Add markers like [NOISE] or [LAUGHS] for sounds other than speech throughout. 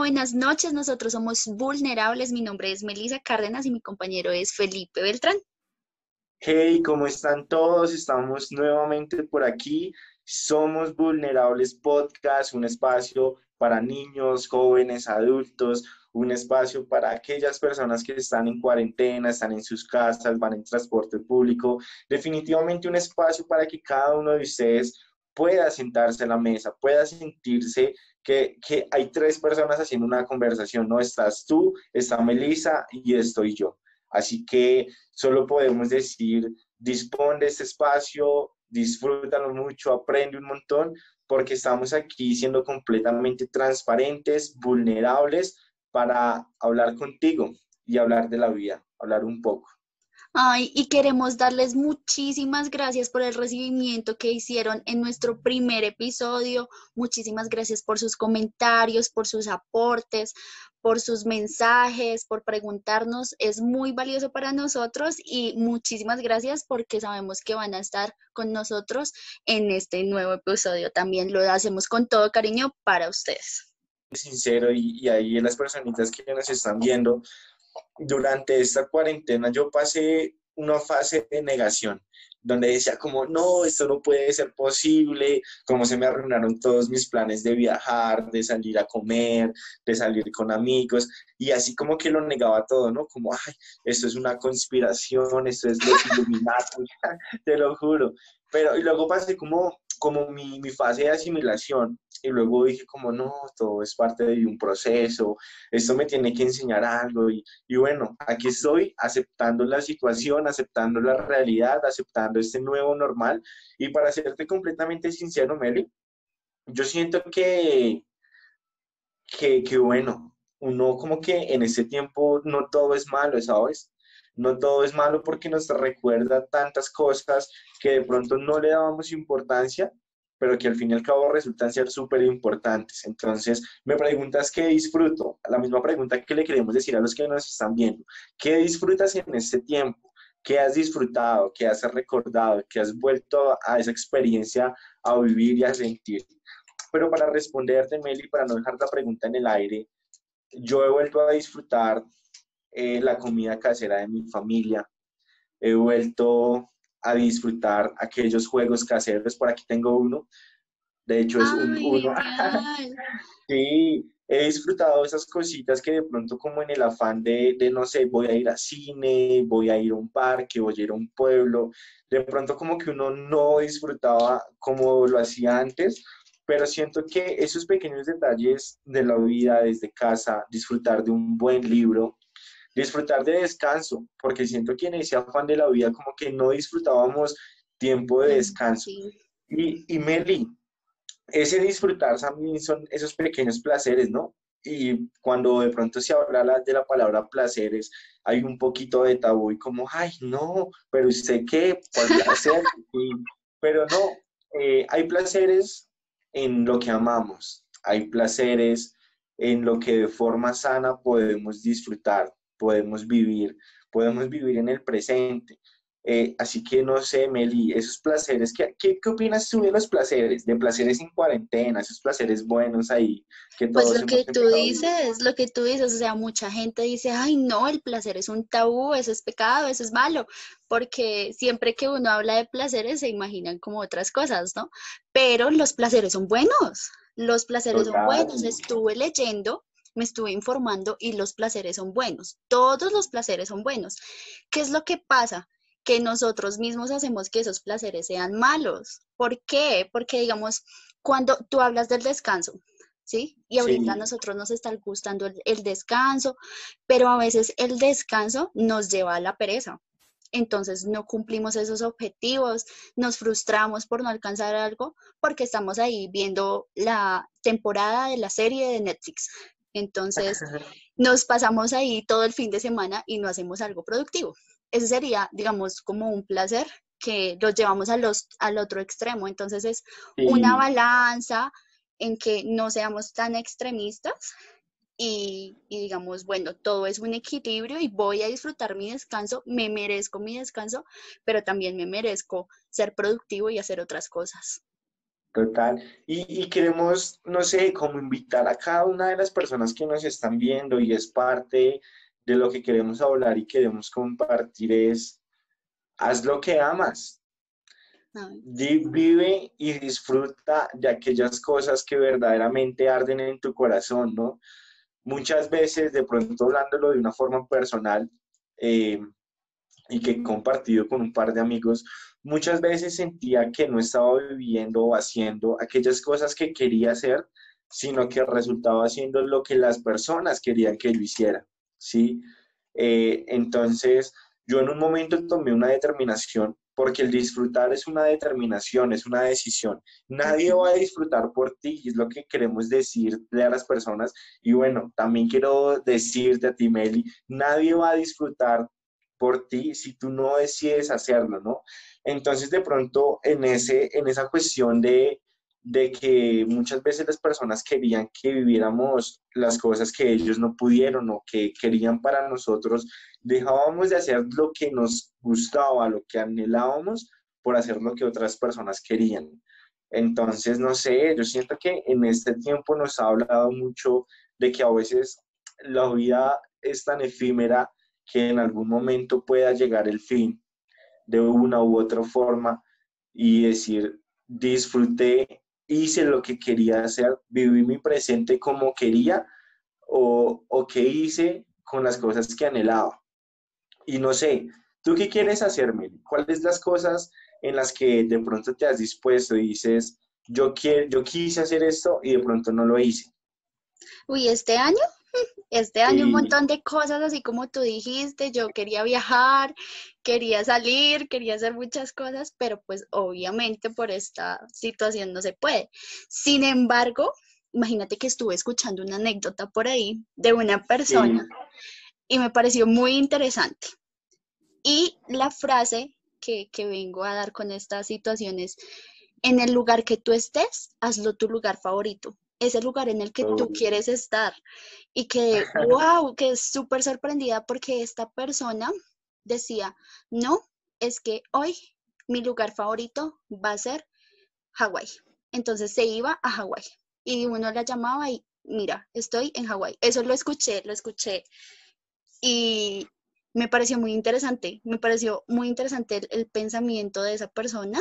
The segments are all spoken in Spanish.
buenas noches. Nosotros somos Vulnerables. Mi nombre es Melisa Cárdenas y mi compañero es Felipe Beltrán. Hey, ¿cómo están todos? Estamos nuevamente por aquí. Somos Vulnerables Podcast, un espacio para niños, jóvenes, adultos, un espacio para aquellas personas que están en cuarentena, están en sus casas, van en transporte público. Definitivamente un espacio para que cada uno de ustedes pueda sentarse a la mesa, pueda sentirse que, hay tres personas haciendo una conversación, ¿no? Estás tú, está Melissa y estoy yo. Así que solo podemos decir, dispón de este espacio, disfrútalo mucho, aprende un montón, porque estamos aquí siendo completamente transparentes, vulnerables para hablar contigo y hablar de la vida, hablar un poco. Ay, y queremos darles muchísimas gracias por el recibimiento que hicieron en nuestro primer episodio. Muchísimas gracias por sus comentarios, por sus aportes, por sus mensajes, por preguntarnos. Es muy valioso para nosotros y muchísimas gracias porque sabemos que van a estar con nosotros en este nuevo episodio. También lo hacemos con todo cariño para ustedes. Sincero y, ahí las personitas que nos están viendo, durante esta cuarentena yo pasé una fase de negación, donde decía como, no, esto no puede ser posible, como se me arruinaron todos mis planes de viajar, de salir a comer, de salir con amigos, y así como que lo negaba todo, ¿no? Como, ay, esto es una conspiración, esto es los [LAUGHS] Illuminati, [LAUGHS] te lo juro. Pero, y luego pasé como como mi, mi, fase de asimilación y luego dije como no, todo es parte de un proceso, esto me tiene que enseñar algo y, y bueno, aquí estoy aceptando la situación, aceptando la realidad, aceptando este nuevo normal y para serte completamente sincero, Meli, yo siento que, que, que bueno, uno como que en ese tiempo no todo es malo, ¿sabes? No todo es malo porque nos recuerda tantas cosas que de pronto no le dábamos importancia, pero que al fin y al cabo resultan ser súper importantes. Entonces, me preguntas qué disfruto. La misma pregunta que le queremos decir a los que nos están viendo. ¿Qué disfrutas en este tiempo? ¿Qué has disfrutado? ¿Qué has recordado? ¿Qué has vuelto a esa experiencia a vivir y a sentir? Pero para responderte, Meli, para no dejar la pregunta en el aire, yo he vuelto a disfrutar eh, la comida casera de mi familia. He vuelto a disfrutar aquellos juegos caseros. Por aquí tengo uno. De hecho, es un, uno. [LAUGHS] sí, he disfrutado esas cositas que de pronto como en el afán de, de, no sé, voy a ir a cine, voy a ir a un parque, voy a ir a un pueblo, de pronto como que uno no disfrutaba como lo hacía antes, pero siento que esos pequeños detalles de la vida desde casa, disfrutar de un buen libro, disfrutar de descanso, porque siento que en ese afán de la vida como que no disfrutábamos tiempo de descanso. Y, y Meli, ese disfrutar también son esos pequeños placeres, ¿no? Y cuando de pronto se habla de la palabra placeres, hay un poquito de tabú y como, ay, no, pero usted qué podría [LAUGHS] hacer. pero no, eh, hay placeres en lo que amamos, hay placeres en lo que de forma sana podemos disfrutar podemos vivir, podemos vivir en el presente. Eh, así que no sé, Meli, esos placeres, ¿qué, ¿qué, qué, opinas tú de los placeres? De placeres en cuarentena, esos placeres buenos ahí. Que pues lo que tú dices, lo que tú dices, o sea, mucha gente dice, ay no, el placer es un tabú, eso es pecado, eso es malo, porque siempre que uno habla de placeres se imaginan como otras cosas, ¿no? Pero los placeres son buenos, los placeres son buenos. Estuve leyendo me estuve informando y los placeres son buenos. Todos los placeres son buenos. ¿Qué es lo que pasa? Que nosotros mismos hacemos que esos placeres sean malos. ¿Por qué? Porque, digamos, cuando tú hablas del descanso, ¿sí? Y ahorita a nosotros nos está gustando el, el descanso, pero a veces el descanso nos lleva a la pereza entonces no cumplimos esos objetivos, nos frustramos por no alcanzar algo porque estamos ahí viendo la temporada de la serie de Netflix. Entonces, [LAUGHS] nos pasamos ahí todo el fin de semana y no hacemos algo productivo. Ese sería, digamos, como un placer que los llevamos a los, al otro extremo. Entonces, es una balanza en que no seamos tan extremistas y, y, digamos, bueno, todo es un equilibrio y voy a disfrutar mi descanso, me merezco mi descanso, pero también me merezco ser productivo y hacer otras cosas. Total. Y, y, queremos, no sé, como invitar a cada una de las personas que nos están viendo y es parte de lo que queremos hablar y queremos compartir es, haz lo que amas. Vive y disfruta de aquellas cosas que verdaderamente arden en tu corazón, ¿no? Muchas veces, de pronto hablándolo de una forma personal eh, y que he compartido con un par de amigos, muchas veces sentía que no estaba viviendo o haciendo aquellas cosas que quería hacer, sino que resultaba haciendo lo que las personas querían que yo hiciera, ¿sí? Eh, entonces, yo en un momento tomé una determinación, porque el disfrutar es una determinación, es una decisión. Nadie va a disfrutar por ti, es lo que queremos decirle a las personas. Y bueno, también quiero decirte a ti, Meli, nadie va a disfrutar por ti si tú no decides hacerlo, ¿no? Entonces, de pronto, en, ese, en esa cuestión de, de que muchas veces las personas querían que viviéramos las cosas que ellos no pudieron o que querían para nosotros, dejábamos de hacer lo que nos gustaba, lo que anhelábamos, por hacer lo que otras personas querían. Entonces, no sé, yo siento que en este tiempo nos ha hablado mucho de que a veces la vida es tan efímera que en algún momento pueda llegar el fin de una u otra forma y decir, disfruté, hice lo que quería hacer, viví mi presente como quería o, o qué hice con las cosas que anhelaba. Y no sé, ¿tú qué quieres hacerme? ¿Cuáles las cosas en las que de pronto te has dispuesto y dices, yo, quiero, yo quise hacer esto y de pronto no lo hice? Uy, este año este año un montón de cosas, así como tú dijiste, yo quería viajar, quería salir, quería hacer muchas cosas, pero pues obviamente por esta situación no se puede. Sin embargo, imagínate que estuve escuchando una anécdota por ahí de una persona y me pareció muy interesante. Y la frase que, que vengo a dar con esta situación es, en el lugar que tú estés, hazlo tu lugar favorito es el lugar en el que tú quieres estar. Y que, [LAUGHS] wow, que es súper sorprendida porque esta persona decía, no, es que hoy mi lugar favorito va a ser Hawái. Entonces se iba a Hawái y uno la llamaba y mira, estoy en Hawái. Eso lo escuché, lo escuché y me pareció muy interesante, me pareció muy interesante el, el pensamiento de esa persona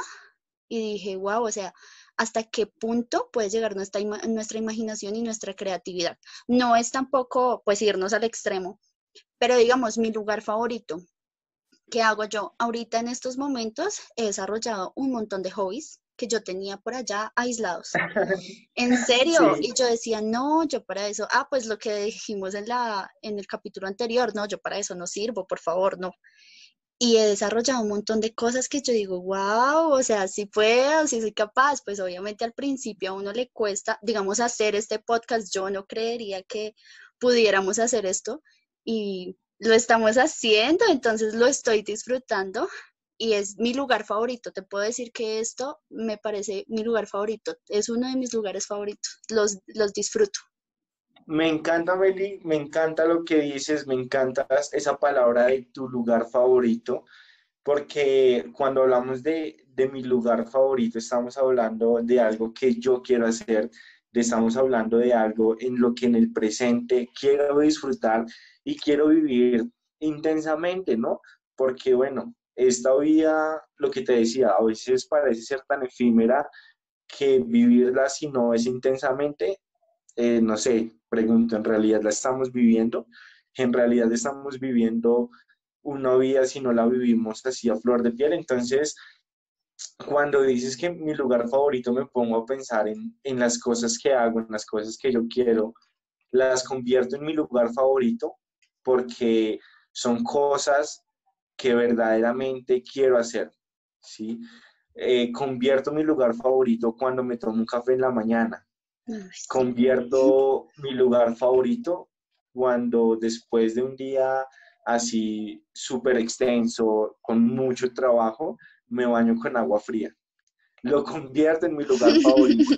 y dije, wow, o sea, hasta qué punto puede llegar nuestra, nuestra imaginación y nuestra creatividad. No es tampoco pues irnos al extremo, pero digamos mi lugar favorito. ¿Qué hago yo? Ahorita en estos momentos he desarrollado un montón de hobbies que yo tenía por allá aislados. [LAUGHS] En serio, y yo decía, no, yo para eso, ah, pues lo que dijimos en, la, en el capítulo anterior, no, yo para eso no sirvo, por favor, no y he desarrollado un montón de cosas que yo digo, wow, o sea, si puedo, si soy capaz, pues obviamente al principio a uno le cuesta, digamos, hacer este podcast, yo no creería que pudiéramos hacer esto y lo estamos haciendo, entonces lo estoy disfrutando y es mi lugar favorito. Te puedo decir que esto me parece mi lugar favorito, es uno de mis lugares favoritos, los, los disfruto. Me encanta, Meli, me encanta lo que dices, me encanta esa palabra de tu lugar favorito, porque cuando hablamos de, mi lugar favorito, estamos hablando de algo que yo quiero hacer, estamos hablando de algo en lo que en el presente quiero disfrutar y quiero vivir intensamente, ¿no? Porque, bueno, esta vida, lo que te decía, a veces parece ser tan efímera que vivirla si no es intensamente, eh, no sé, pregunto, ¿en realidad la estamos viviendo? ¿En realidad estamos viviendo una vida si no la vivimos así a flor de piel? Entonces, cuando dices que mi lugar favorito me pongo a pensar en, en las cosas que hago, en las cosas que yo quiero, las convierto en mi lugar favorito porque son cosas que verdaderamente quiero hacer, ¿sí? Eh, convierto mi lugar favorito cuando me tomo un café en la mañana, Convierto mi lugar favorito cuando después de un día así súper extenso, con mucho trabajo, me baño con agua fría. Lo [LAUGHS] convierto en mi lugar favorito,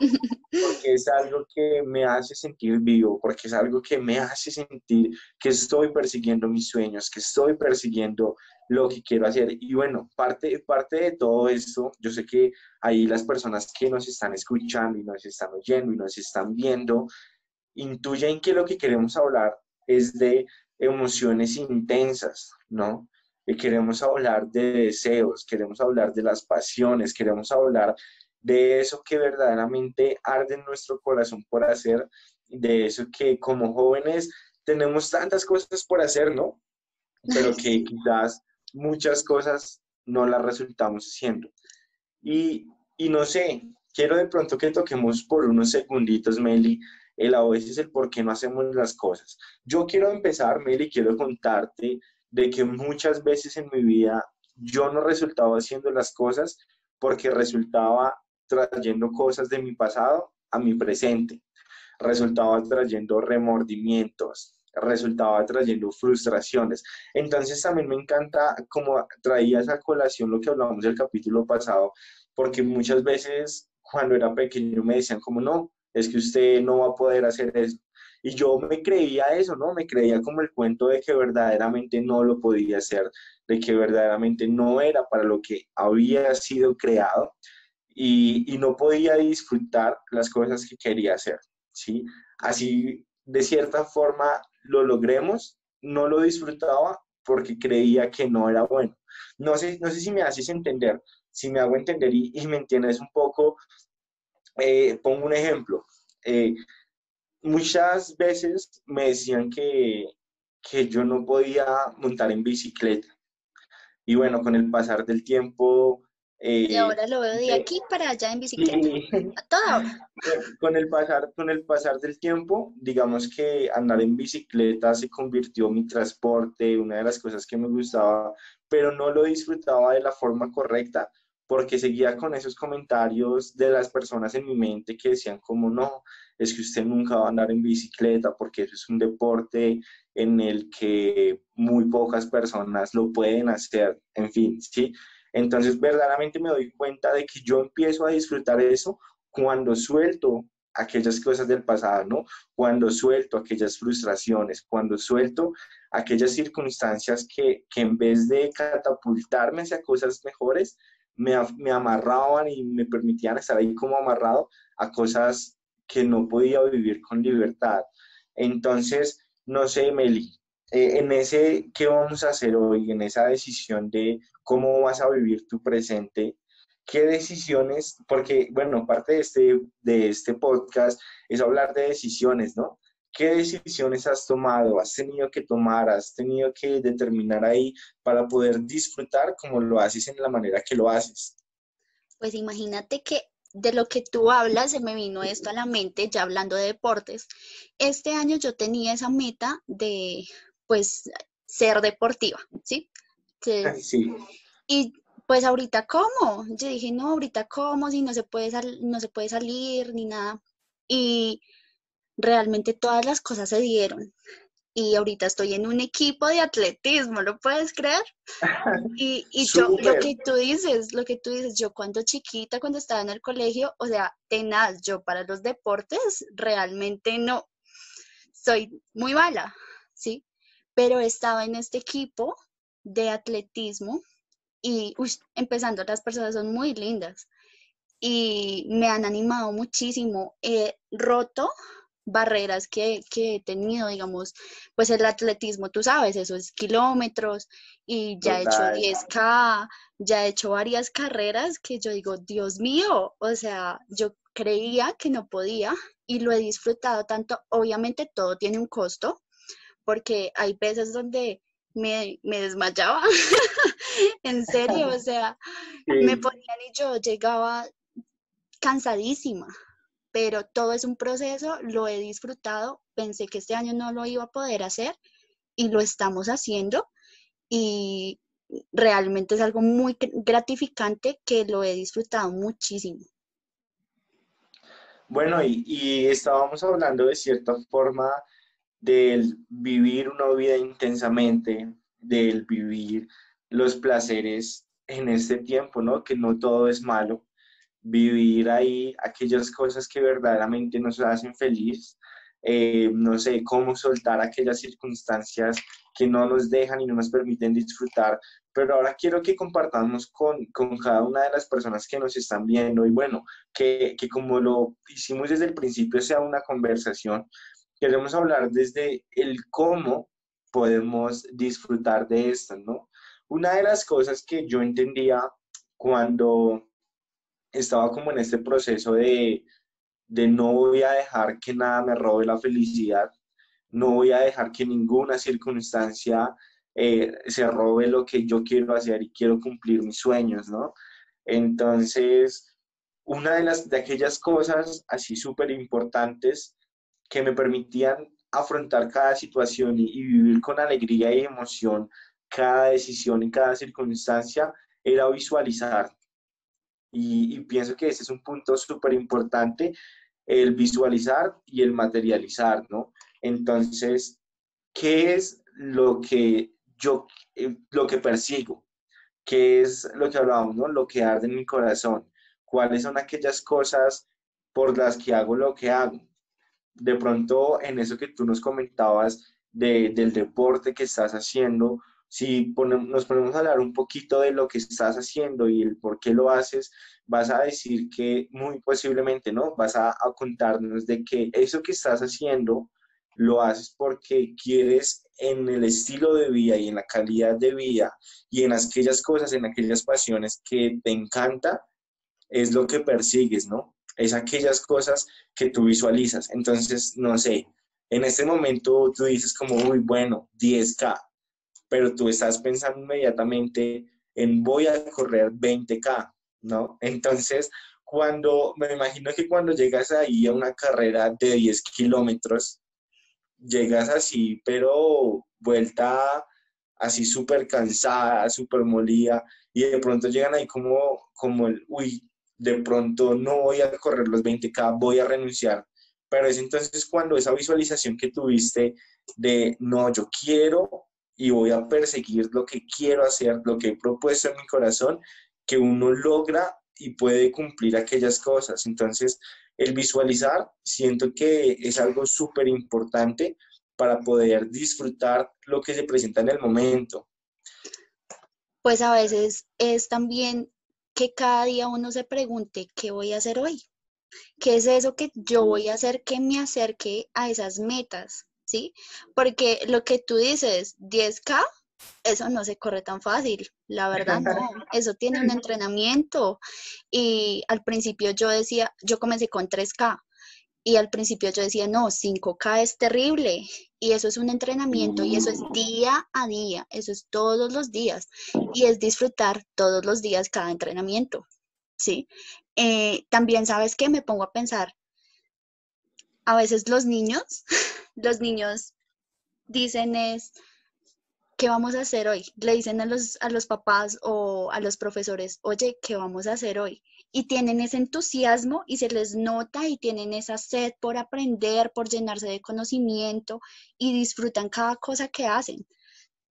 porque es [LAUGHS] algo que me hace sentir vivo, porque es algo que me hace sentir que estoy persiguiendo mis sueños, que estoy persiguiendo lo que quiero hacer. Y bueno, parte, parte de todo esto, yo sé que ahí las personas que nos están escuchando y nos están oyendo y nos están viendo, intuyen que lo que queremos hablar es de emociones intensas, ¿no? Y queremos hablar de deseos, queremos hablar de las pasiones, queremos hablar de eso que verdaderamente arde en nuestro corazón por hacer, de eso que como jóvenes tenemos tantas cosas por hacer, ¿no? Pero que [LAUGHS] quizás muchas cosas no las resultamos haciendo. Y, y no sé, quiero de pronto que toquemos por unos segunditos, Meli, el a veces el por qué no hacemos las cosas. Yo quiero empezar, Meli, quiero contarte de que muchas veces en mi vida yo no resultaba haciendo las cosas porque resultaba trayendo cosas de mi pasado a mi presente, resultaba trayendo remordimientos, resultaba trayendo frustraciones. Entonces también me encanta como traía esa colación lo que hablamos del capítulo pasado, porque muchas veces cuando era pequeño me decían como no, es que usted no va a poder hacer eso. Y yo me creía eso, ¿no? Me creía como el cuento de que verdaderamente no lo podía hacer, de que verdaderamente no era para lo que había sido creado y, y no podía disfrutar las cosas que quería hacer, ¿sí? Así, de cierta forma, lo logremos, no lo disfrutaba porque creía que no era bueno. No sé, no sé si me haces entender, si me hago entender y, y me entiendes un poco eh, pongo un ejemplo. Eh, muchas veces me decían que, que yo no podía montar en bicicleta. Y bueno, con el pasar del tiempo... Eh, y ahora lo veo de aquí para allá en bicicleta. A toda Con el, pasar, con el pasar del tiempo, digamos que andar en bicicleta se convirtió en mi transporte, una de las cosas que me gustaba, pero no lo disfrutaba de la forma correcta porque seguía con esos comentarios de las personas en mi mente que decían como no, es que usted nunca va a andar en bicicleta porque eso es un deporte en el que muy pocas personas lo pueden hacer, en fin, ¿sí? Entonces verdaderamente me doy cuenta de que yo empiezo a disfrutar eso cuando suelto aquellas cosas del pasado, ¿no? Cuando suelto aquellas frustraciones, cuando suelto aquellas circunstancias que, que en vez de catapultarme hacia cosas mejores, me, amarraban y me permitían estar ahí como amarrado a cosas que no podía vivir con libertad. Entonces, no sé, Meli, eh, en ese, ¿qué vamos a hacer hoy? En esa decisión de cómo vas a vivir tu presente, ¿qué decisiones? Porque, bueno, parte de este, de este podcast es hablar de decisiones, ¿no? ¿Qué decisiones has tomado? ¿Has tenido que tomar? ¿Has tenido que determinar ahí para poder disfrutar como lo haces en la manera que lo haces? Pues imagínate que de lo que tú hablas se me vino esto a la mente, ya hablando de deportes. Este año yo tenía esa meta de, pues, ser deportiva, ¿sí? Sí. Y pues ahorita cómo? Yo dije, no, ahorita cómo, si no se puede, no se puede salir ni nada. Y realmente todas las cosas se dieron. Y ahorita estoy en un equipo de atletismo, ¿lo puedes creer? [LAUGHS] Y, y yo, lo que tú dices, lo que tú dices, yo cuando chiquita, cuando estaba en el colegio, o sea, tenaz, yo para los deportes realmente no, soy muy mala, ¿sí? Pero estaba en este equipo de atletismo y empezando, las personas son muy lindas y me han animado muchísimo. He roto barreras que, he tenido, digamos, pues el atletismo, tú sabes, eso es kilómetros y ya he hecho 10K, ya he hecho varias carreras que yo digo, Dios mío, o sea, yo creía que no podía y lo he disfrutado tanto, obviamente todo tiene un costo, porque hay veces donde me, desmayaba, [LAUGHS] en serio, o [LAUGHS] sea, me ponían y yo llegaba cansadísima, pero todo es un proceso, lo he disfrutado, pensé que este año no lo iba a poder hacer y lo estamos haciendo y realmente es algo muy gratificante que lo he disfrutado muchísimo. Bueno, y, estábamos hablando de cierta forma del vivir una vida intensamente, del vivir los placeres en este tiempo, ¿no? Que no todo es malo, vivir ahí aquellas cosas que verdaderamente nos hacen feliz, eh, no sé, cómo soltar aquellas circunstancias que no nos dejan y no nos permiten disfrutar. Pero ahora quiero que compartamos con, con cada una de las personas que nos están viendo y bueno, que, que como lo hicimos desde el principio sea una conversación, queremos hablar desde el cómo podemos disfrutar de esto, ¿no? Una de las cosas que yo entendía cuando estaba como en este proceso de, de no voy a dejar que nada me robe la felicidad, no voy a dejar que ninguna circunstancia eh, se robe lo que yo quiero hacer y quiero cumplir mis sueños, ¿no? Entonces, una de, las, de aquellas cosas así súper importantes que me permitían afrontar cada situación y, y, vivir con alegría y emoción cada decisión y cada circunstancia era visualizar. Y, pienso que ese es un punto súper importante, el visualizar y el materializar, ¿no? Entonces, ¿qué es lo que yo, eh, lo que persigo? ¿Qué es lo que hablábamos. Lo que arde en mi corazón. ¿Cuáles son aquellas cosas por las que hago lo que hago? De pronto, en eso que tú nos comentabas de, del deporte que estás haciendo, si nos ponemos a hablar un poquito de lo que estás haciendo y el por qué lo haces, vas a decir que muy posiblemente, ¿no? Vas a, contarnos de que eso que estás haciendo lo haces porque quieres en el estilo de vida y en la calidad de vida y en aquellas cosas, en aquellas pasiones que te encanta, es lo que persigues, ¿no? Es aquellas cosas que tú visualizas. Entonces, no sé, en este momento tú dices como, muy bueno, 10K, pero tú estás pensando inmediatamente en voy a correr 20K, ¿no? Entonces, cuando, me imagino que cuando llegas ahí a una carrera de 10 kilómetros, llegas así, pero vuelta así súper cansada, súper molida, y de pronto llegan ahí como, como el, uy, de pronto no voy a correr los 20K, voy a renunciar. Pero es entonces cuando esa visualización que tuviste de, no, yo quiero y voy a perseguir lo que quiero hacer, lo que he propuesto en mi corazón, que uno logra y puede cumplir aquellas cosas. Entonces, el visualizar siento que es algo súper importante para poder disfrutar lo que se presenta en el momento. Pues a veces es también que cada día uno se pregunte, ¿qué voy a hacer hoy? ¿Qué es eso que yo voy a hacer que me acerque a esas metas? ¿Sí? Porque lo que tú dices, 10K, eso no se corre tan fácil, la verdad no, eso tiene un entrenamiento. Y al principio yo decía, yo comencé con 3K y al principio yo decía, no, 5K es terrible. Y eso es un entrenamiento y eso es día a día, eso es todos los días. Y es disfrutar todos los días cada entrenamiento, ¿sí? Eh, también sabes que me pongo a pensar, a veces los niños [LAUGHS] los niños dicen es, ¿qué vamos a hacer hoy? Le dicen a los, a los papás o a los profesores, oye, ¿qué vamos a hacer hoy? Y tienen ese entusiasmo y se les nota y tienen esa sed por aprender, por llenarse de conocimiento y disfrutan cada cosa que hacen.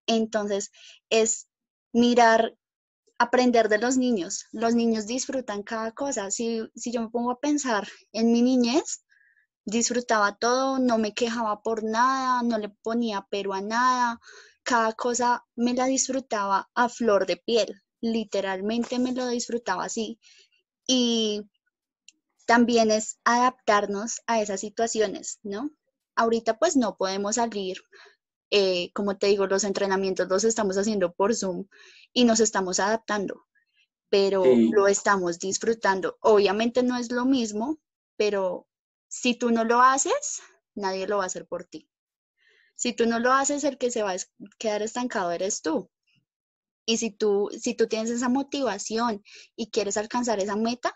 Entonces, es mirar, aprender de los niños. Los niños disfrutan cada cosa. Si, si yo me pongo a pensar en mi niñez, disfrutaba todo, no me quejaba por nada, no le ponía pero a nada, cada cosa me la disfrutaba a flor de piel, literalmente me lo disfrutaba así. Y también es adaptarnos a esas situaciones, ¿no? Ahorita pues no podemos salir, eh, como te digo, los entrenamientos los estamos haciendo por Zoom y nos estamos adaptando, pero lo estamos disfrutando. Obviamente no es lo mismo, pero si tú no lo haces, nadie lo va a hacer por ti. Si tú no lo haces, el que se va a quedar estancado eres tú. Y si tú, si tú tienes esa motivación y quieres alcanzar esa meta,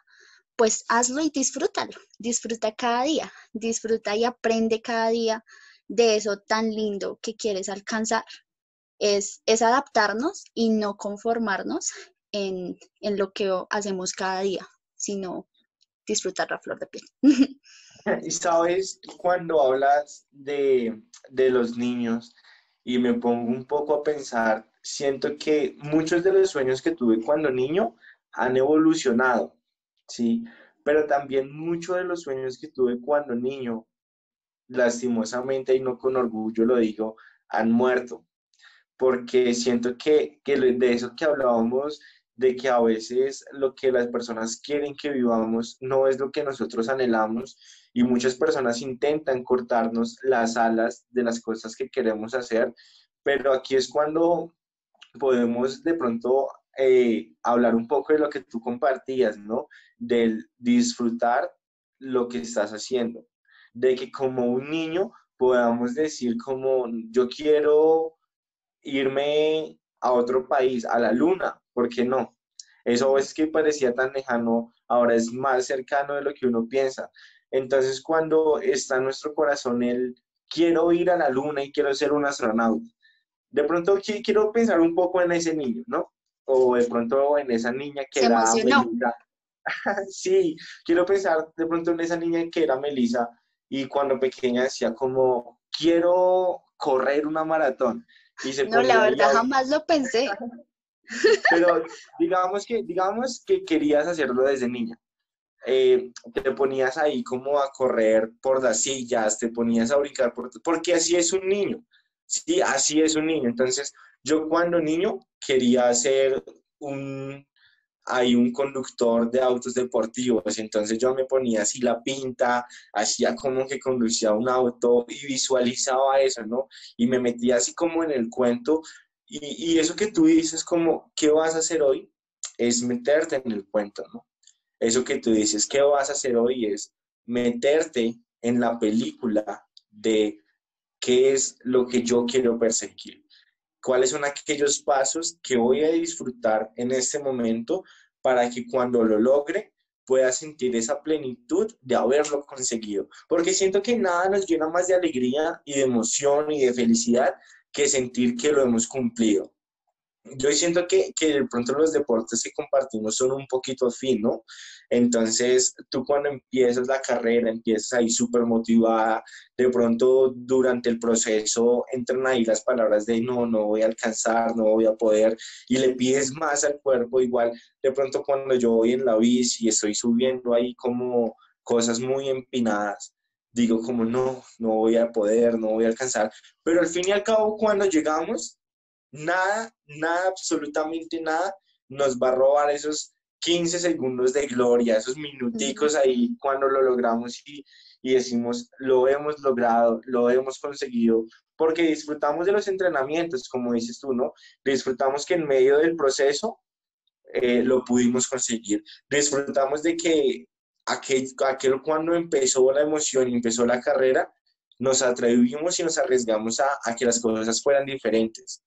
pues hazlo y disfrútalo. Disfruta cada día, disfruta y aprende cada día de eso tan lindo que quieres alcanzar. Es, adaptarnos y no conformarnos en, en lo que hacemos cada día, sino disfrutar la flor de piel. [LAUGHS] [LAUGHS] Y sabes, cuando hablas de, de los niños y me pongo un poco a pensar, siento que muchos de los sueños que tuve cuando niño han evolucionado. Sí, pero también muchos de los sueños que tuve cuando niño, lastimosamente y no con orgullo lo digo, han muerto. Porque siento que, que de eso que hablábamos, de que a veces lo que las personas quieren que vivamos no es lo que nosotros anhelamos y muchas personas intentan cortarnos las alas de las cosas que queremos hacer, pero aquí es cuando podemos de pronto eh, hablar un poco de lo que tú compartías, ¿no? Del disfrutar lo que estás haciendo, de que como un niño podamos decir como yo quiero irme a otro país, a la luna, ¿por qué no? Eso es que parecía tan lejano, ahora es más cercano de lo que uno piensa. Entonces, cuando está en nuestro corazón el quiero ir a la luna y quiero ser un astronauta, de pronto quiero pensar un poco en ese niño, ¿no? O de pronto en esa niña que Se era. Melissa. [LAUGHS] sí, quiero pensar de pronto en esa niña que era Melissa y cuando pequeña decía como quiero correr una maratón. Y se No, la verdad jamás lo pensé. [LAUGHS] pero digamos que, digamos que querías hacerlo desde niña. Eh, te ponías ahí como a correr por las sillas, te ponías a brincar, por, porque así es un niño. Sí, así es un niño. Entonces, yo cuando niño quería ser un, hay un conductor de autos deportivos, entonces yo me ponía así la pinta, hacía como que conducía un auto y visualizaba eso, ¿no? Y me metía así como en el cuento y, eso que tú dices como, ¿qué vas a hacer hoy? Es meterte en el cuento, ¿no? Eso que tú dices, ¿qué vas a hacer hoy? Es meterte en la película de qué es lo que yo quiero perseguir. ¿Cuáles son aquellos pasos que voy a disfrutar en este momento para que cuando lo logre pueda sentir esa plenitud de haberlo conseguido? Porque siento que nada nos llena más de alegría y de emoción y de felicidad que sentir que lo hemos cumplido. Yo siento que, que de pronto los deportes que compartimos son un poquito fin, ¿no? Entonces, tú cuando empiezas la carrera, empiezas ahí súper motivada, de pronto durante el proceso entran ahí las palabras de no, no voy a alcanzar, no voy a poder, y le pides más al cuerpo, igual de pronto cuando yo voy en la bici y estoy subiendo ahí como cosas muy empinadas, digo como no, no voy a poder, no voy a alcanzar, pero al fin y al cabo cuando llegamos, nada, nada, absolutamente nada nos va a robar esos 15 segundos de gloria, esos minuticos ahí cuando lo logramos y, y decimos, lo hemos logrado, lo hemos conseguido, porque disfrutamos de los entrenamientos, como dices tú, ¿no? Disfrutamos que en medio del proceso eh, lo pudimos conseguir. Disfrutamos de que aquel, aquel cuando empezó la emoción y empezó la carrera, nos atrevimos y nos arriesgamos a, a que las cosas fueran diferentes.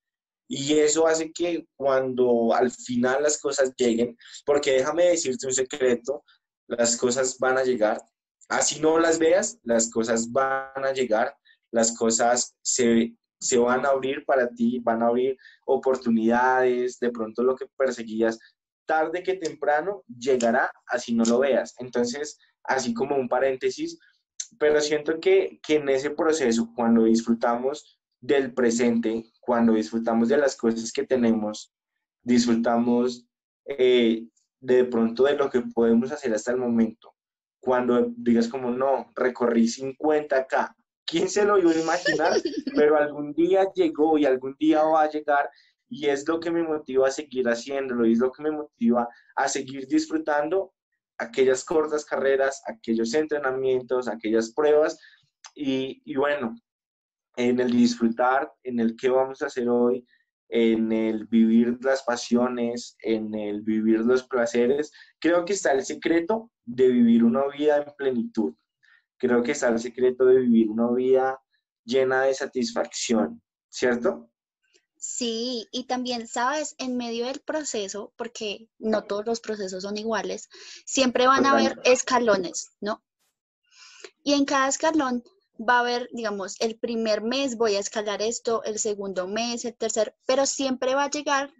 Y eso hace que cuando al final las cosas lleguen, porque déjame decirte un secreto, las cosas van a llegar. Así no las veas, las cosas van a llegar, las cosas se, se van a abrir para ti, van a abrir oportunidades, de pronto lo que perseguías, tarde que temprano llegará, así no lo veas. Entonces, así como un paréntesis, pero siento que, que en ese proceso, cuando disfrutamos del presente, cuando disfrutamos de las cosas que tenemos, disfrutamos eh, de pronto de lo que podemos hacer hasta el momento. Cuando digas como, no, recorrí 50K, ¿quién se lo iba a imaginar? [LAUGHS] Pero algún día llegó y algún día va a llegar y es lo que me motiva a seguir haciéndolo y es lo que me motiva a seguir disfrutando aquellas cortas carreras, aquellos entrenamientos, aquellas pruebas y, y bueno, en el disfrutar, en el qué vamos a hacer hoy, en el vivir las pasiones, en el vivir los placeres, creo que está el secreto de vivir una vida en plenitud. Creo que está el secreto de vivir una vida llena de satisfacción, ¿cierto? Sí, y también, sabes, en medio del proceso, porque no todos los procesos son iguales, siempre van a haber escalones, ¿no? Y en cada escalón va a haber, digamos, el primer mes voy a escalar esto, el segundo mes, el tercer, pero siempre va a llegar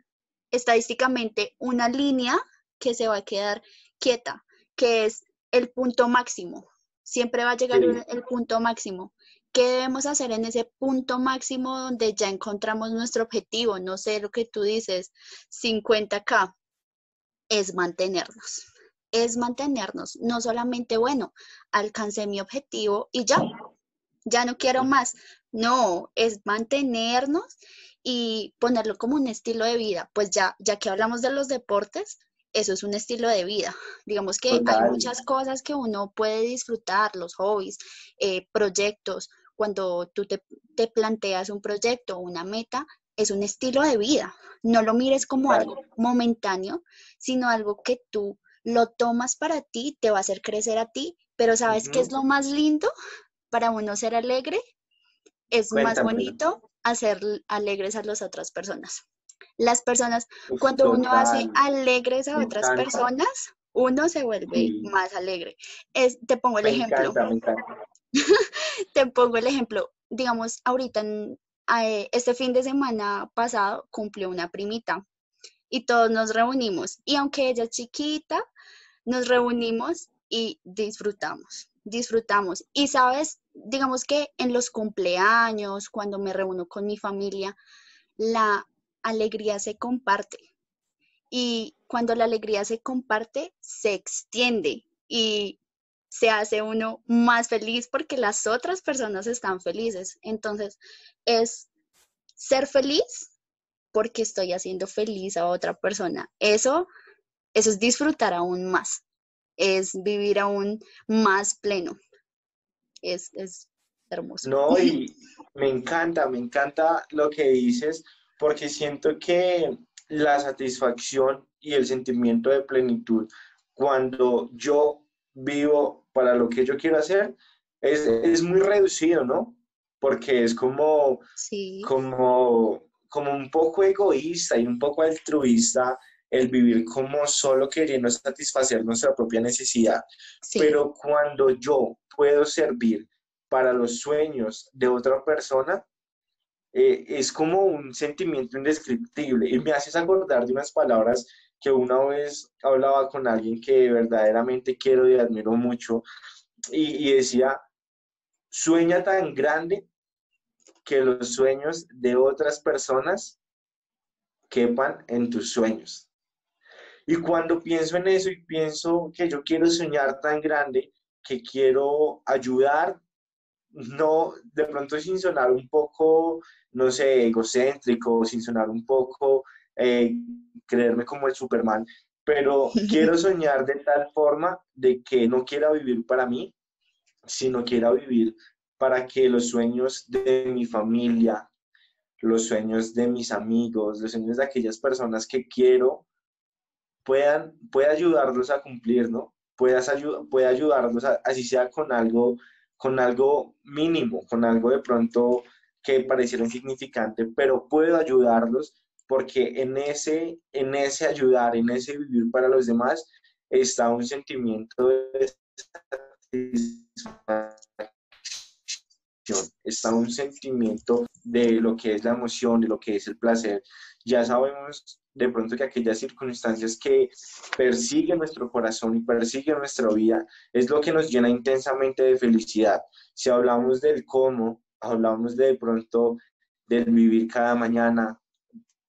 estadísticamente una línea que se va a quedar quieta, que es el punto máximo. Siempre va a llegar Sí. el, el punto máximo. ¿Qué debemos hacer en ese punto máximo donde ya encontramos nuestro objetivo? No sé lo que tú dices, 50K, es mantenernos. es mantenernos, no solamente, bueno, alcancé mi objetivo y ya, ya no quiero más. No, es mantenernos y ponerlo como un estilo de vida. Pues ya, ya que hablamos de los deportes, eso es un estilo de vida. Digamos que hay muchas cosas que uno puede disfrutar, los hobbies, eh, proyectos. Cuando tú te, te planteas un proyecto, una meta, es un estilo de vida. No lo mires como algo momentáneo, sino algo que tú lo tomas para ti, te va a hacer crecer a ti, pero ¿sabes qué es lo más lindo para uno ser alegre? Es más bonito hacer alegres a las otras personas. Las personas, cuando uno hace alegres a otras personas, uno se vuelve más alegre. Es, te pongo el ejemplo. [LAUGHS] te pongo el ejemplo. Digamos, ahorita eh, este fin de semana pasado cumplió una primita y todos nos reunimos. Y aunque ella es chiquita, nos reunimos y disfrutamos, disfrutamos. Y sabes, digamos que en los cumpleaños, cuando me reúno con mi familia, la alegría se comparte. Y cuando la alegría se comparte, se extiende y se hace uno más feliz porque las otras personas están felices. Entonces, es ser feliz porque estoy haciendo feliz a otra persona. Eso, eso es disfrutar aún más, es vivir aún más pleno. Es, es hermoso. No, y [LAUGHS] me encanta, me encanta lo que dices, porque siento que la satisfacción y el sentimiento de plenitud, cuando yo vivo para lo que yo quiero hacer, es, es muy reducido, ¿no? Porque es como, sí. como como un poco egoísta y un poco altruista el vivir como solo queriendo satisfacer nuestra propia necesidad. Pero cuando yo puedo servir para los sueños de otra persona, eh, es como un sentimiento indescriptible. Y me haces acordar de unas palabras que una vez hablaba con alguien que verdaderamente quiero y admiro mucho, y, y decía, sueña tan grande que los sueños de otras personas quepan en tus sueños. Y cuando pienso en eso y pienso que yo quiero soñar tan grande, que quiero ayudar, no, de pronto sin sonar un poco, no sé, egocéntrico, sin sonar un poco, eh, creerme como el Superman, pero [LAUGHS] quiero soñar de tal forma de que no quiera vivir para mí, sino quiera vivir para que los sueños de mi familia, los sueños de mis amigos, los sueños de aquellas personas que quiero, puedan, pueda ayudarlos a cumplir, ¿no? Puedas pueda ayudarlos, así sea con algo, con algo mínimo, con algo de pronto que pareciera insignificante, pero puedo ayudarlos porque en ese, en ese ayudar, en ese vivir para los demás, está un sentimiento de satisfacción está un sentimiento de lo que es la emoción, de lo que es el placer. Ya sabemos de pronto que aquellas circunstancias que persiguen nuestro corazón y persiguen nuestra vida es lo que nos llena intensamente de felicidad. Si hablamos del cómo, hablamos de, de pronto del vivir cada mañana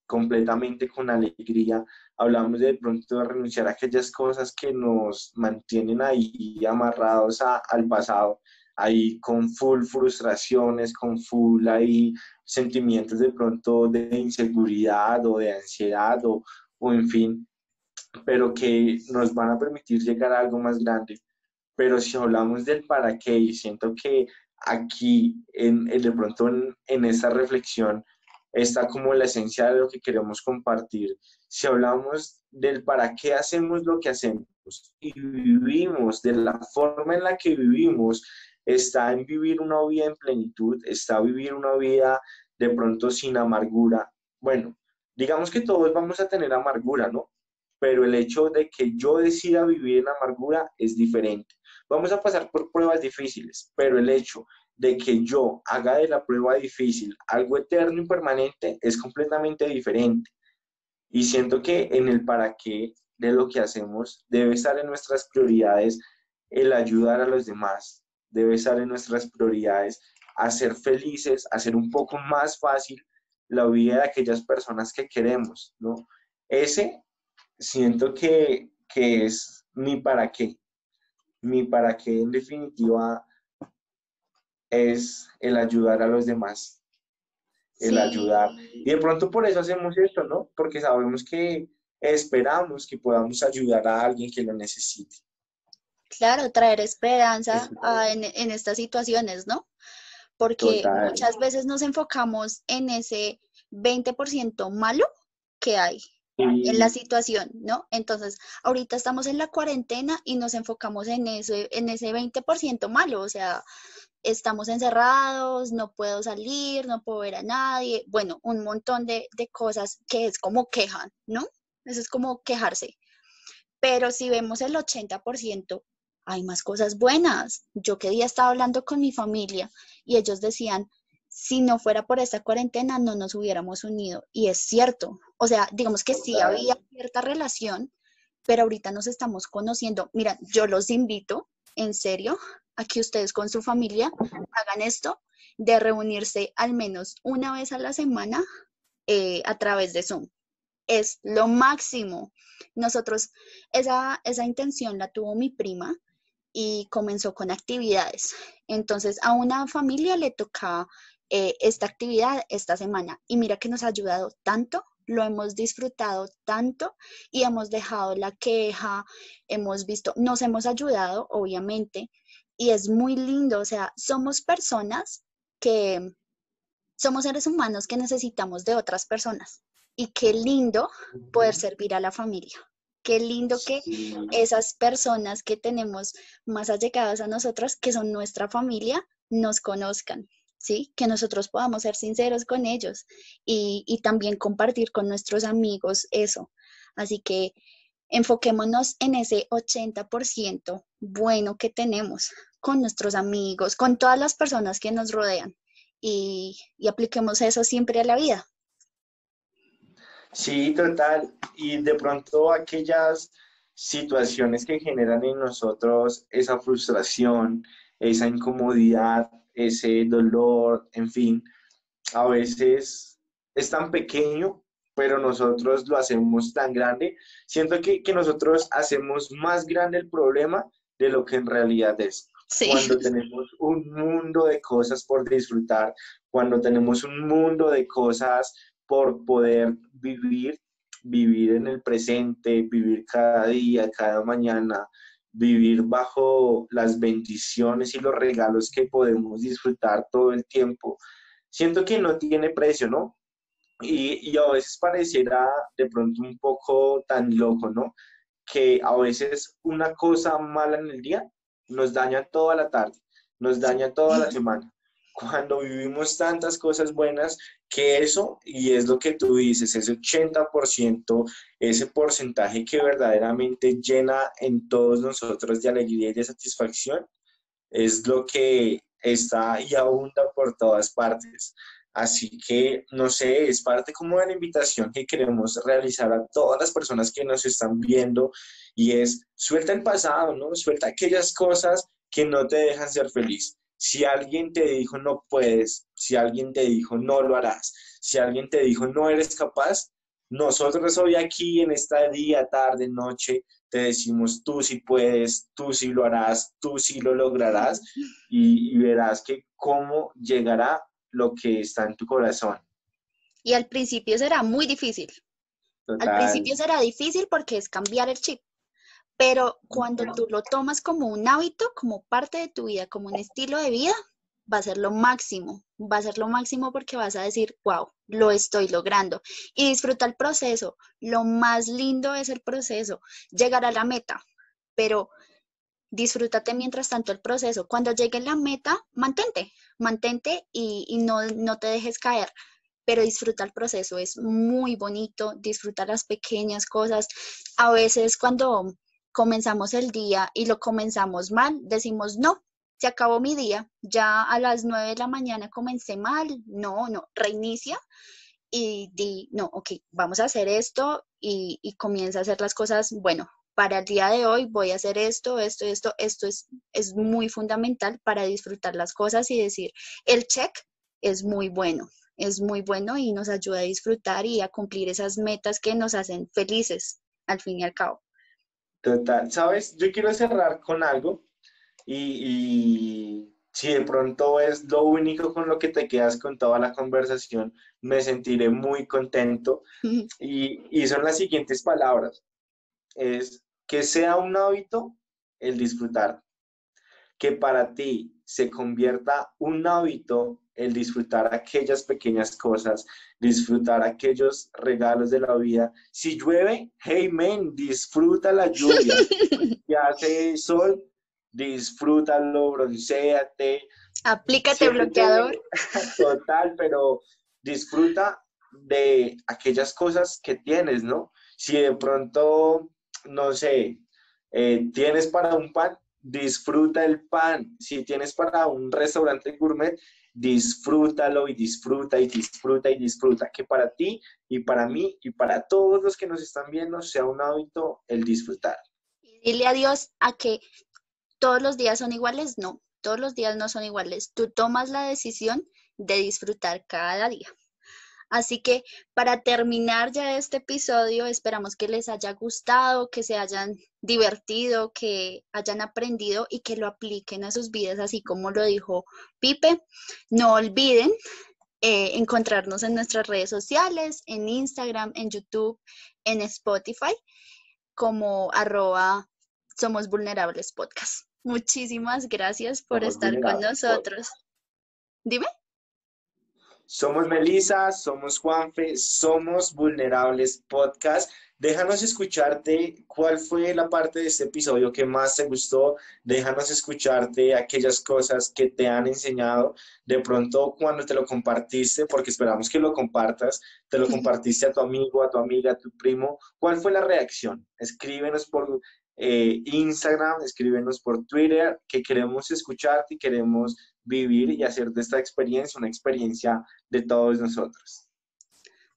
completamente con alegría, hablamos de, pronto de renunciar a aquellas cosas que nos mantienen ahí amarrados al pasado ahí con full frustraciones, con full ahí sentimientos de pronto de inseguridad o de ansiedad o, o en fin, pero que nos van a permitir llegar a algo más grande. Pero si hablamos del para qué, y siento que aquí, en, de pronto en, en esta reflexión, está como la esencia de lo que queremos compartir. Si hablamos del para qué hacemos lo que hacemos y vivimos de la forma en la que vivimos, está en vivir una vida en plenitud, está vivir una vida de pronto sin amargura. Bueno, digamos que todos vamos a tener amargura, ¿no? Pero el hecho de que yo decida vivir en amargura es diferente. Vamos a pasar por pruebas difíciles, pero el hecho de que yo haga de la prueba difícil algo eterno y permanente es completamente diferente. Y siento que en el para qué de lo que hacemos debe estar en nuestras prioridades el ayudar a los demás, debe estar en nuestras prioridades, hacer felices, hacer un poco más fácil la vida de aquellas personas que queremos, ¿no? Ese siento que, que es mi para qué. Mi para qué en definitiva es el ayudar a los demás, el ayudar. Y de pronto por eso hacemos esto, ¿no? Porque sabemos que esperamos que podamos ayudar a alguien que lo necesite. Claro, traer esperanza en, estas situaciones, ¿no? Porque muchas veces nos enfocamos en ese 20% malo que hay en la situación, ¿no? Entonces, ahorita estamos en la cuarentena y nos enfocamos en ese, en ese 20% malo, o sea, estamos encerrados, no puedo salir, no puedo ver a nadie, bueno, un montón de, de cosas que es como quejan, ¿no? Eso es como quejarse. Pero si vemos el 80%, hay más cosas buenas. Yo que día estaba hablando con mi familia y ellos decían, si no fuera por esta cuarentena no nos hubiéramos unido. Y es cierto. O sea, digamos que sí había cierta relación, pero ahorita nos estamos conociendo. Mira, yo los invito, en serio, a que ustedes con su familia hagan esto de reunirse al menos una vez a la semana eh, a través de Zoom. Es lo máximo. Nosotros, esa, esa intención la tuvo mi prima y comenzó con actividades. Entonces, a una familia le tocaba eh, esta actividad esta semana y mira que nos ha ayudado tanto lo hemos disfrutado tanto y hemos dejado la queja, hemos visto, nos hemos ayudado, obviamente, y es muy lindo, o sea, somos personas que somos seres humanos que necesitamos de otras personas y qué lindo poder servir a la familia. Qué lindo que esas personas que tenemos más allegadas a nosotros, que son nuestra familia, nos conozcan, ¿sí? Que nosotros podamos ser sinceros con ellos y, y también compartir con nuestros amigos eso. Así que enfoquémonos en ese 80% bueno que tenemos con nuestros amigos, con todas las personas que nos rodean y, apliquemos eso siempre a la vida. Sí, total. Y de pronto aquellas situaciones que generan en nosotros esa frustración, esa incomodidad, ese dolor, en fin, a veces es tan pequeño pero nosotros lo hacemos tan grande. Siento que, que nosotros hacemos más grande el problema de lo que en realidad es. Cuando tenemos un mundo de cosas por disfrutar, cuando tenemos un mundo de cosas por poder vivir, vivir en el presente, vivir cada día, cada mañana, vivir bajo las bendiciones y los regalos que podemos disfrutar todo el tiempo. Siento que no tiene precio, ¿no? Y, a veces pareciera de pronto un poco tan loco, ¿no? Que a veces una cosa mala en el día nos daña toda la tarde, nos daña toda la semana. Cuando vivimos tantas cosas buenas, que eso, y es lo que tú dices, ese 80%, ese porcentaje que verdaderamente llena en todos nosotros de alegría y de satisfacción, es lo que está y abunda por todas partes. Así que, no sé, es parte como de la invitación que queremos realizar a todas las personas que nos están viendo y es suelta el pasado, ¿no? Suelta aquellas cosas que no te dejan ser feliz. Si alguien te dijo no puedes, si alguien te dijo no lo harás, si alguien te dijo no eres capaz, nosotros hoy aquí en esta día, tarde, noche, te decimos tú sí puedes, tú sí lo harás, tú sí lo lograrás [LAUGHS] y, y verás que cómo llegará lo que está en tu corazón. Y al principio será muy difícil. Al principio será difícil porque es cambiar el chip. Pero cuando tú lo tomas como un hábito, como parte de tu vida, como un estilo de vida, va a ser lo máximo. Va a ser lo máximo porque vas a decir, wow, lo estoy logrando. Y disfruta el proceso. Lo más lindo es el proceso. Llegar a la meta. Pero disfrútate mientras tanto el proceso. Cuando llegue la meta, mantente, mantente y, no, no, te dejes caer, pero disfruta el proceso. Es muy bonito, disfruta las pequeñas cosas. A veces cuando comenzamos el día y lo comenzamos mal, decimos, no, se acabó mi día, ya a las nueve de la mañana comencé mal, no, no, reinicia y di, no, ok, vamos a hacer esto y, y comienza a hacer las cosas, bueno, para el día de hoy voy a hacer esto, esto, esto, esto es, es muy fundamental para disfrutar las cosas y decir, el check es muy bueno, es muy bueno y nos ayuda a disfrutar y a cumplir esas metas que nos hacen felices al fin y al cabo. Total. ¿Sabes? Yo quiero cerrar con algo y, si de pronto es lo único con lo que te quedas con toda la conversación, me sentiré muy contento. [LAUGHS] Y, y son las siguientes palabras. Es que sea un hábito el disfrutar. Que para ti se convierta un hábito el disfrutar aquellas pequeñas cosas, disfrutar aquellos regalos de la vida. Si llueve, hey men, disfruta la lluvia. [LAUGHS] Si hace sol, disfrútalo, bronceate. Aplícate bloqueador. Total, pero disfruta de aquellas cosas que tienes, ¿no? Si de pronto, no sé, eh, tienes para un pan, disfruta el pan. Si tienes para un restaurante gourmet, disfrútalo y disfruta y disfruta y disfruta. Que para ti y para mí y para todos los que nos están viendo sea un hábito el disfrutar. Y dile adiós a que todos los días son iguales. No, todos los días no son iguales. Tú tomas la decisión de disfrutar cada día. Así que para terminar ya este episodio, esperamos que les haya gustado, que se hayan divertido, que hayan aprendido y que lo apliquen a sus vidas, así como lo dijo Pipe. No olviden eh, encontrarnos en nuestras redes sociales, en Instagram, en YouTube, en Spotify, como arroba Somos Vulnerables Podcast. Muchísimas gracias por estar con nosotros. Dime. Somos Melisa, somos Juanfe, somos Vulnerables Podcast. Déjanos escucharte cuál fue la parte de este episodio que más te gustó. Déjanos escucharte aquellas cosas que te han enseñado. De pronto, cuando te lo compartiste, porque esperamos que lo compartas, te lo compartiste a tu amigo, a tu amiga, a tu primo. ¿Cuál fue la reacción? Escríbenos por eh, Instagram, escríbenos por Twitter, que queremos escucharte y queremos vivir y hacer de esta experiencia una experiencia de todos nosotros.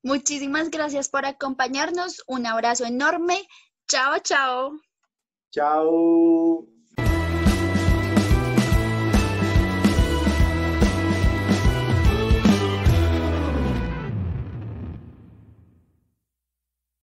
Muchísimas gracias por acompañarnos. Un abrazo enorme. Chao, chao. Chao.